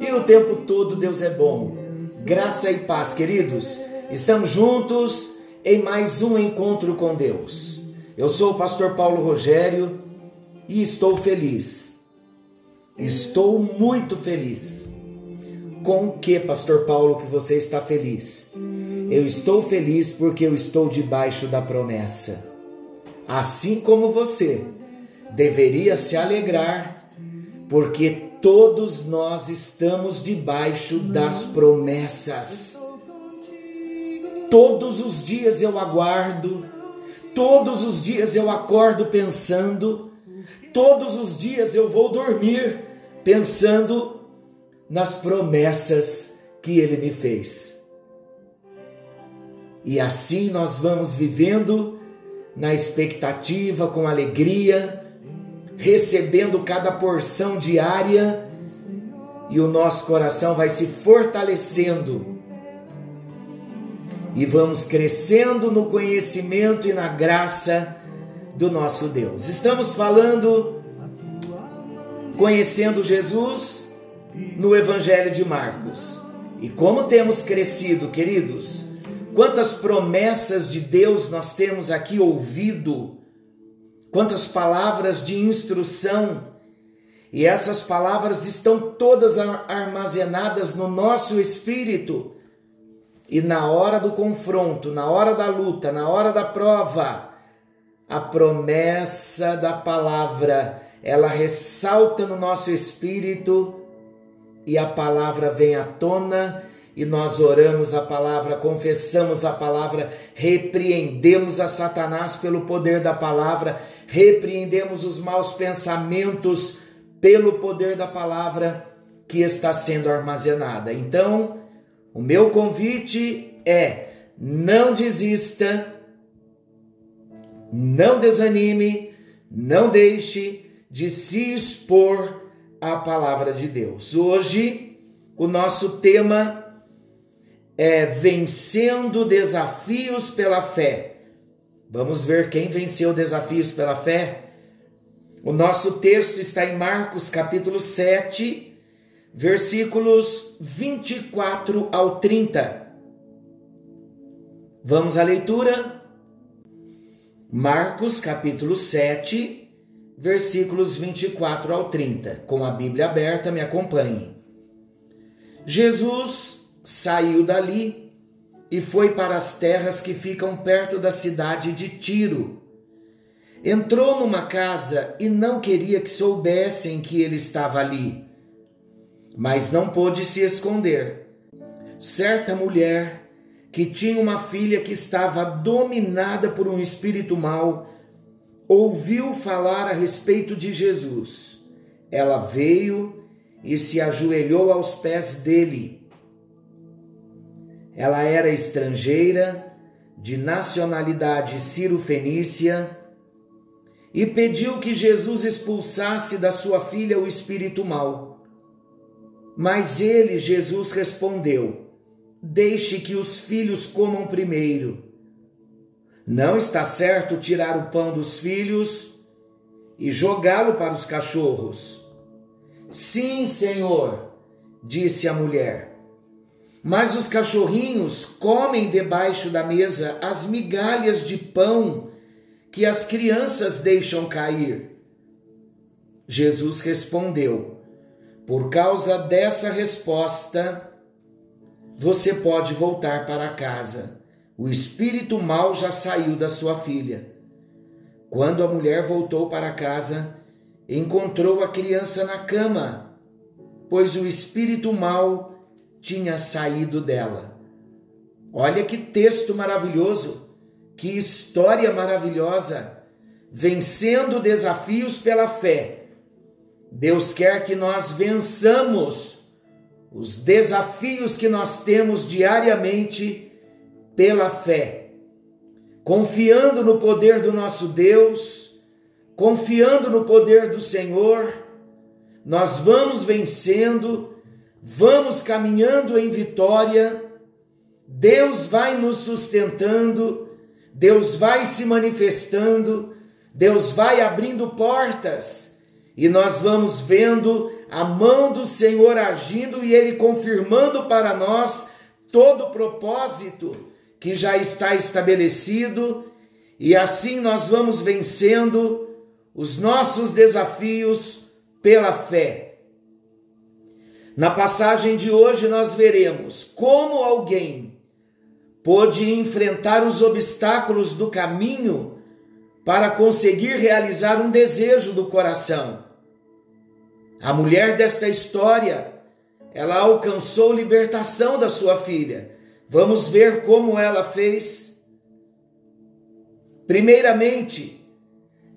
e o tempo todo Deus é bom. Graça e paz, queridos. Estamos juntos em mais um encontro com Deus. Eu sou o pastor Paulo Rogério e estou feliz. Estou muito feliz. Com o que, pastor Paulo, que você está feliz? Eu estou feliz porque eu estou debaixo da promessa. Assim como você deveria se alegrar, porque todos nós estamos debaixo das promessas. Todos os dias eu aguardo, todos os dias eu acordo pensando, todos os dias eu vou dormir pensando nas promessas que ele me fez. E assim nós vamos vivendo na expectativa, com alegria, recebendo cada porção diária e o nosso coração vai se fortalecendo e vamos crescendo no conhecimento e na graça do nosso Deus. Estamos falando, conhecendo Jesus no Evangelho de Marcos. E como temos crescido, queridos, quantas promessas de Deus nós temos aqui ouvido quantas palavras de instrução. E essas palavras estão todas armazenadas no nosso espírito. E na hora do confronto, na hora da luta, na hora da prova, a promessa da palavra, ela ressalta no nosso espírito e a palavra vem à tona e nós oramos a palavra, confessamos a palavra, repreendemos a Satanás pelo poder da palavra repreendemos os maus pensamentos pelo poder da palavra que está sendo armazenada. Então, o meu convite é: não desista, não desanime, não deixe de se expor à palavra de Deus. Hoje, o nosso tema é vencendo desafios pela fé. Vamos ver quem venceu desafios pela fé? O nosso texto está em Marcos capítulo 7, versículos 24 ao 30. Vamos à leitura? Marcos capítulo 7, versículos 24 ao 30. Com a Bíblia aberta, me acompanhe. Jesus saiu dali e foi para as terras que ficam perto da cidade de Tiro. Entrou numa casa e não queria que soubessem que ele estava ali, mas não pôde se esconder. Certa mulher que tinha uma filha que estava dominada por um espírito mau, ouviu falar a respeito de Jesus. Ela veio e se ajoelhou aos pés dele ela era estrangeira, de nacionalidade ciro-fenícia, e pediu que Jesus expulsasse da sua filha o espírito mau. Mas ele, Jesus, respondeu: Deixe que os filhos comam primeiro. Não está certo tirar o pão dos filhos e jogá-lo para os cachorros. Sim, Senhor, disse a mulher. Mas os cachorrinhos comem debaixo da mesa as migalhas de pão que as crianças deixam cair. Jesus respondeu: Por causa dessa resposta, você pode voltar para casa. O espírito mau já saiu da sua filha. Quando a mulher voltou para casa, encontrou a criança na cama, pois o espírito mau tinha saído dela. Olha que texto maravilhoso, que história maravilhosa, vencendo desafios pela fé. Deus quer que nós vençamos os desafios que nós temos diariamente pela fé, confiando no poder do nosso Deus, confiando no poder do Senhor, nós vamos vencendo, vamos caminhando em vitória, Deus vai nos sustentando, Deus vai se manifestando, Deus vai abrindo portas. E nós vamos vendo a mão do Senhor agindo e Ele confirmando para nós todo o propósito que já está estabelecido, e assim nós vamos vencendo os nossos desafios pela fé. Na passagem de hoje nós veremos como alguém pôde enfrentar os obstáculos do caminho para conseguir realizar um desejo do coração. A mulher desta história, ela alcançou libertação da sua filha. Vamos ver como ela fez. Primeiramente,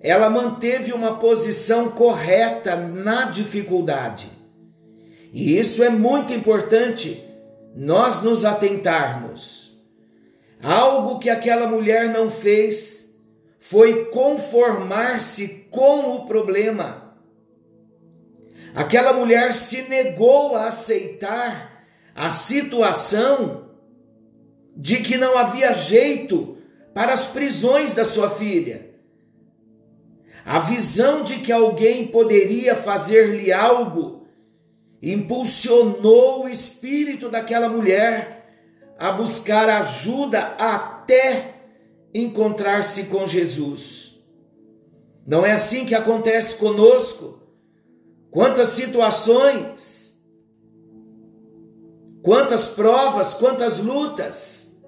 ela manteve uma posição correta na dificuldade. E isso é muito importante nós nos atentarmos. Algo que aquela mulher não fez foi conformar-se com o problema. Aquela mulher se negou a aceitar a situação de que não havia jeito para as prisões da sua filha. A visão de que alguém poderia fazer-lhe algo impulsionou o espírito daquela mulher a buscar ajuda até encontrar-se com Jesus. Não é assim que acontece conosco? quantas situações, quantas provas, quantas lutas.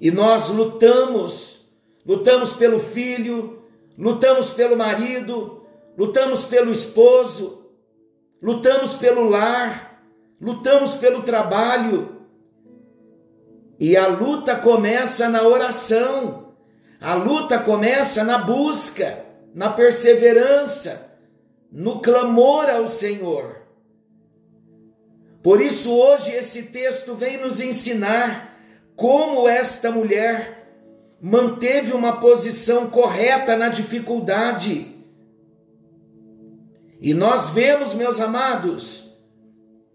E nós lutamos, lutamos pelo filho, lutamos pelo marido, lutamos pelo esposo, lutamos pelo lar, lutamos pelo trabalho. E a luta começa na oração, a luta começa na busca, na perseverança no clamor ao Senhor. Por isso, hoje, esse texto vem nos ensinar como esta mulher manteve uma posição correta na dificuldade. E nós vemos, meus amados,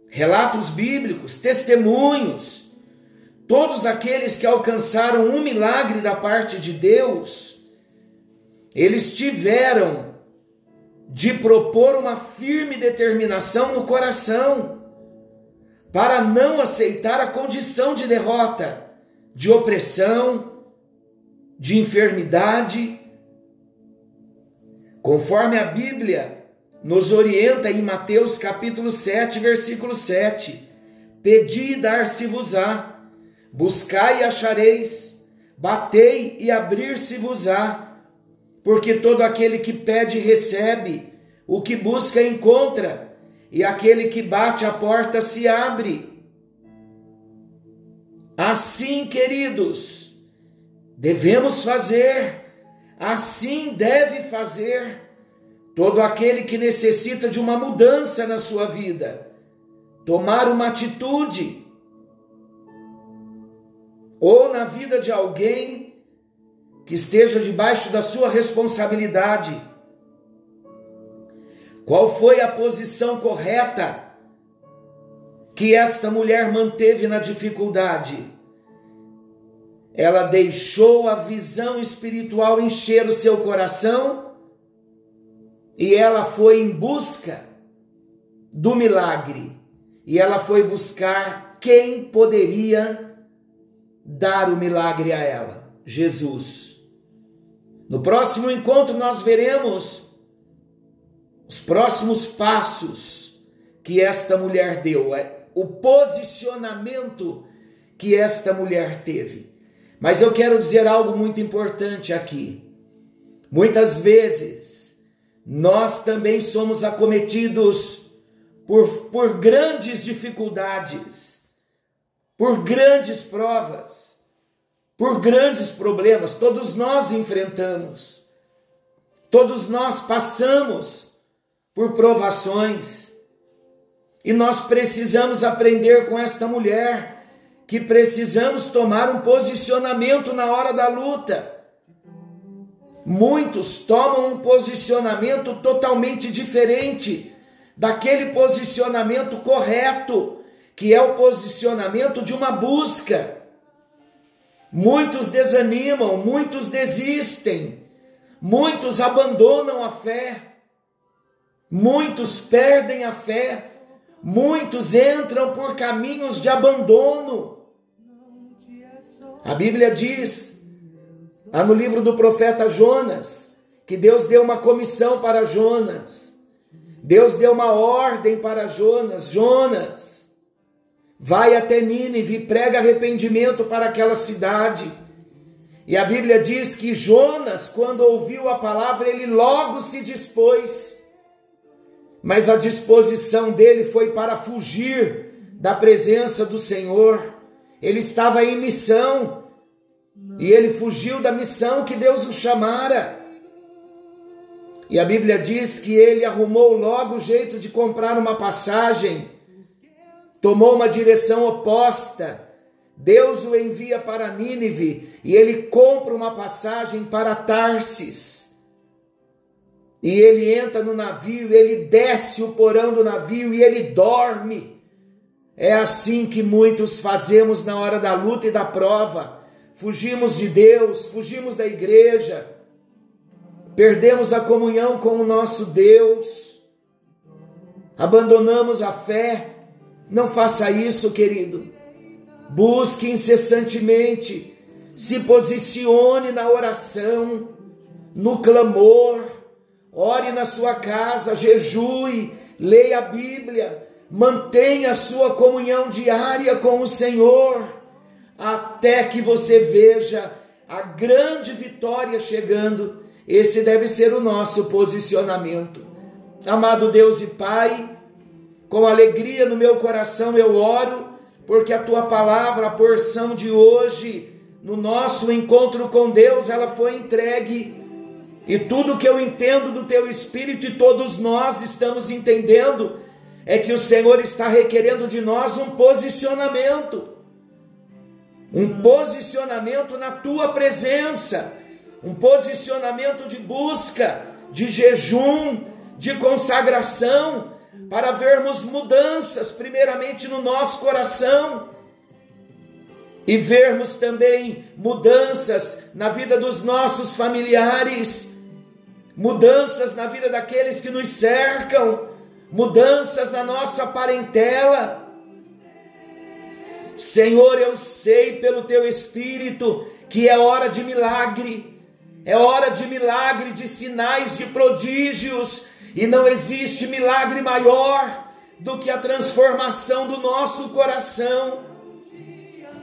relatos bíblicos, testemunhos, todos aqueles que alcançaram um milagre da parte de Deus, eles tiveram de propor uma firme determinação no coração para não aceitar a condição de derrota, de opressão, de enfermidade. Conforme a Bíblia nos orienta em Mateus capítulo 7, versículo 7: Pedi e dar-se-vos-á, buscai e achareis, batei e abrir-se-vos-á porque todo aquele que pede recebe, o que busca encontra, e aquele que bate a porta se abre. Assim, queridos, devemos fazer, assim deve fazer todo aquele que necessita de uma mudança na sua vida, tomar uma atitude, ou na vida de alguém que esteja debaixo da sua responsabilidade. Qual foi a posição correta que esta mulher manteve na dificuldade? Ela deixou a visão espiritual encher o seu coração e ela foi em busca do milagre. E ela foi buscar quem poderia dar o milagre a ela: Jesus. No próximo encontro, nós veremos os próximos passos que esta mulher deu, é, o posicionamento que esta mulher teve. Mas eu quero dizer algo muito importante aqui. Muitas vezes, nós também somos acometidos por, por grandes dificuldades, por grandes provas por grandes problemas, todos nós enfrentamos, todos nós passamos por provações. E nós precisamos aprender com esta mulher que precisamos tomar um posicionamento na hora da luta. Muitos tomam um posicionamento totalmente diferente daquele posicionamento correto, que é o posicionamento de uma busca. Muitos desanimam, muitos desistem, muitos abandonam a fé, muitos perdem a fé, muitos entram por caminhos de abandono. A Bíblia diz Há no livro do profeta Jonas que Deus deu uma comissão para Jonas. Deus deu uma ordem para Jonas: Jonas, vai até Nínive e prega arrependimento para aquela cidade. E a Bíblia diz que Jonas, quando ouviu a palavra, ele logo se dispôs. Mas a disposição dele foi para fugir da presença do Senhor. Ele estava em missão, e ele fugiu da missão que Deus o chamara. E a Bíblia diz que ele arrumou logo o jeito de comprar uma passagem, tomou uma direção oposta. Deus o envia para Nínive e ele compra uma passagem para Tarsis. E ele entra no navio, ele desce o porão do navio e ele dorme. É assim que muitos fazemos na hora da luta e da prova fugimos de Deus, fugimos da igreja, perdemos a comunhão com o nosso Deus, abandonamos a fé. Não faça isso, querido. Busque incessantemente, se posicione na oração, no clamor, ore na sua casa, jejue, leia a Bíblia, mantenha a sua comunhão diária com o Senhor até que você veja a grande vitória chegando. Esse deve ser o nosso posicionamento. Amado Deus e Pai, com alegria no meu coração eu oro, porque a tua palavra, a porção de hoje, no nosso encontro com Deus, ela foi entregue. E tudo que eu entendo do teu espírito e todos nós estamos entendendo é que o Senhor está requerendo de nós um posicionamento um posicionamento na tua presença, um posicionamento de busca, de jejum, de consagração, para vermos mudanças, primeiramente no nosso coração, e vermos também mudanças na vida dos nossos familiares, mudanças na vida daqueles que nos cercam, mudanças na nossa parentela Senhor, eu sei pelo teu espírito que é hora de milagre, é hora de milagre, de sinais, de prodígios, e não existe milagre maior do que a transformação do nosso coração.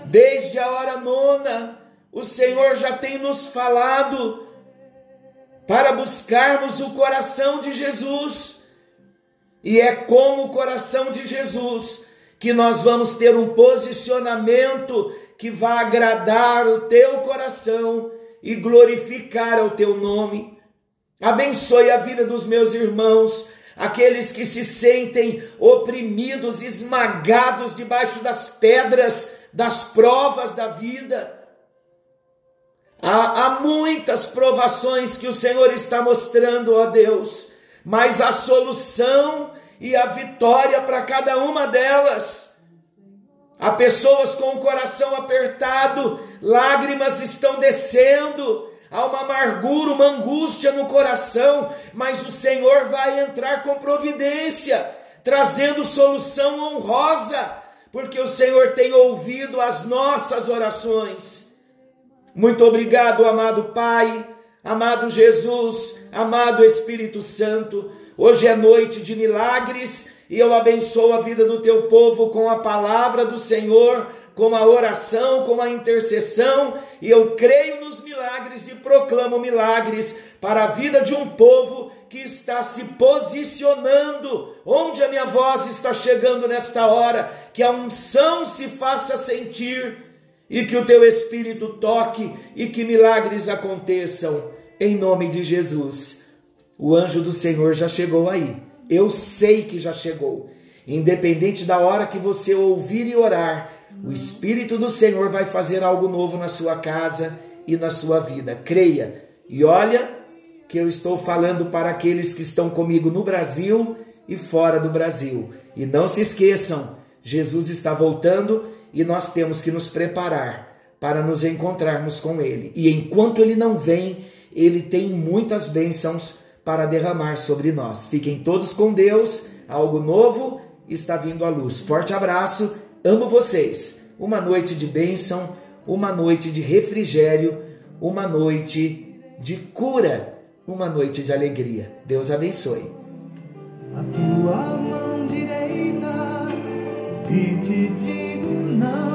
Desde a hora nona, o Senhor já tem nos falado para buscarmos o coração de Jesus, e é como o coração de Jesus que nós vamos ter um posicionamento que vai agradar o teu coração e glorificar o teu nome. Abençoe a vida dos meus irmãos, aqueles que se sentem oprimidos, esmagados debaixo das pedras, das provas da vida. Há, há muitas provações que o Senhor está mostrando, ó Deus, mas a solução e a vitória para cada uma delas. Há pessoas com o coração apertado, lágrimas estão descendo, há uma amargura, uma angústia no coração, mas o Senhor vai entrar com providência, trazendo solução honrosa, porque o Senhor tem ouvido as nossas orações. Muito obrigado, amado Pai, amado Jesus, amado Espírito Santo. Hoje é noite de milagres e eu abençoo a vida do teu povo com a palavra do Senhor, com a oração, com a intercessão, e eu creio nos milagres e proclamo milagres para a vida de um povo que está se posicionando, onde a minha voz está chegando nesta hora, que a unção se faça sentir e que o teu espírito toque e que milagres aconteçam, em nome de Jesus. O anjo do Senhor já chegou aí. Eu sei que já chegou. Independente da hora que você ouvir e orar, o Espírito do Senhor vai fazer algo novo na sua casa e na sua vida. Creia. E olha que eu estou falando para aqueles que estão comigo no Brasil e fora do Brasil. E não se esqueçam, Jesus está voltando e nós temos que nos preparar para nos encontrarmos com Ele. E enquanto Ele não vem, Ele tem muitas bênçãos para derramar sobre nós. Fiquem todos com Deus, algo novo está vindo à luz. Forte abraço, amo vocês. Uma noite de bênção, uma noite de refrigério, uma noite de cura, uma noite de alegria. Deus abençoe. A tua mão direita e te digo não.